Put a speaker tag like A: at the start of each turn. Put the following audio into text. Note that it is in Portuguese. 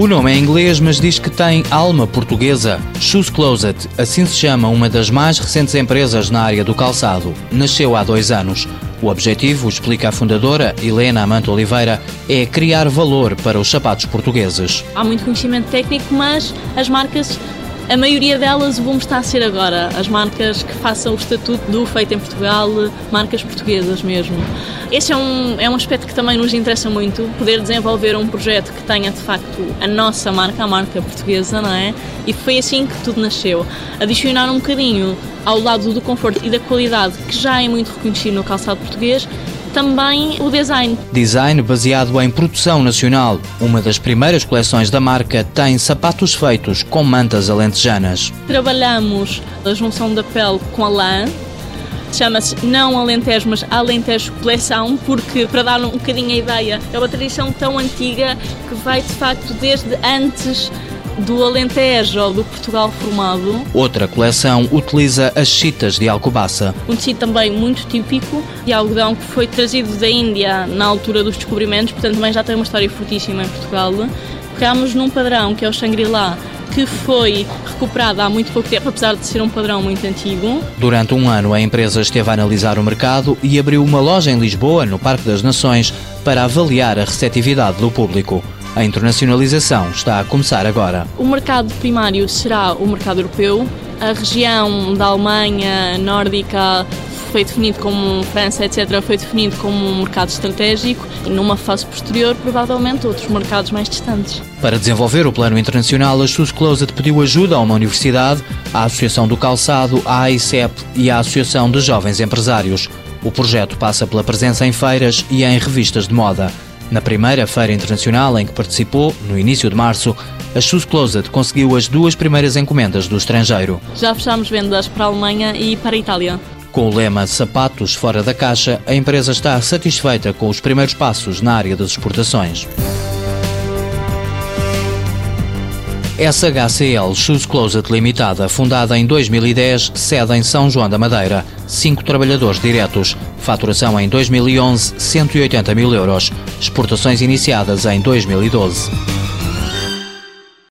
A: O nome é inglês, mas diz que tem alma portuguesa. Shoes Closet, assim se chama uma das mais recentes empresas na área do calçado. Nasceu há dois anos. O objetivo, explica a fundadora Helena Amante Oliveira, é criar valor para os sapatos portugueses.
B: Há muito conhecimento técnico, mas as marcas a maioria delas vão estar a ser agora as marcas que façam o estatuto do feito em Portugal, marcas portuguesas mesmo. Esse é um, é um aspecto que também nos interessa muito, poder desenvolver um projeto que tenha de facto a nossa marca, a marca portuguesa, não é? E foi assim que tudo nasceu. Adicionar um bocadinho ao lado do conforto e da qualidade que já é muito reconhecido no calçado português, também o design.
A: Design baseado em produção nacional. Uma das primeiras coleções da marca tem sapatos feitos com mantas alentejanas.
B: Trabalhamos a junção da pele com a lã, chama-se não Alentejo, mas Alentejo Coleção, porque para dar um bocadinho a ideia, é uma tradição tão antiga que vai de facto desde antes do Alentejo do Portugal formado.
A: Outra coleção utiliza as chitas de Alcobaça.
B: Um tecido também muito típico de algodão que foi trazido da Índia na altura dos descobrimentos, portanto também já tem uma história fortíssima em Portugal. Pegámos num padrão que é o Shangri-La, que foi recuperado há muito pouco tempo, apesar de ser um padrão muito antigo.
A: Durante um ano, a empresa esteve a analisar o mercado e abriu uma loja em Lisboa, no Parque das Nações, para avaliar a receptividade do público. A internacionalização está a começar agora.
B: O mercado primário será o mercado europeu. A região da Alemanha, nórdica, foi definido como França, etc., foi definido como um mercado estratégico e numa fase posterior, provavelmente, outros mercados mais distantes.
A: Para desenvolver o plano internacional, a Shoes Closet pediu ajuda a uma universidade, à Associação do Calçado, à AICEP e à Associação de Jovens Empresários. O projeto passa pela presença em feiras e em revistas de moda. Na primeira feira internacional em que participou, no início de março, a Shoes Closet conseguiu as duas primeiras encomendas do estrangeiro.
B: Já fechámos vendas para a Alemanha e para a Itália.
A: Com o lema Sapatos fora da caixa, a empresa está satisfeita com os primeiros passos na área das exportações. SHCL Shoes Closet Limitada, fundada em 2010, sede em São João da Madeira. Cinco trabalhadores diretos. Faturação em 2011, 180 mil euros. Exportações iniciadas em 2012.